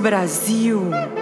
Brasil.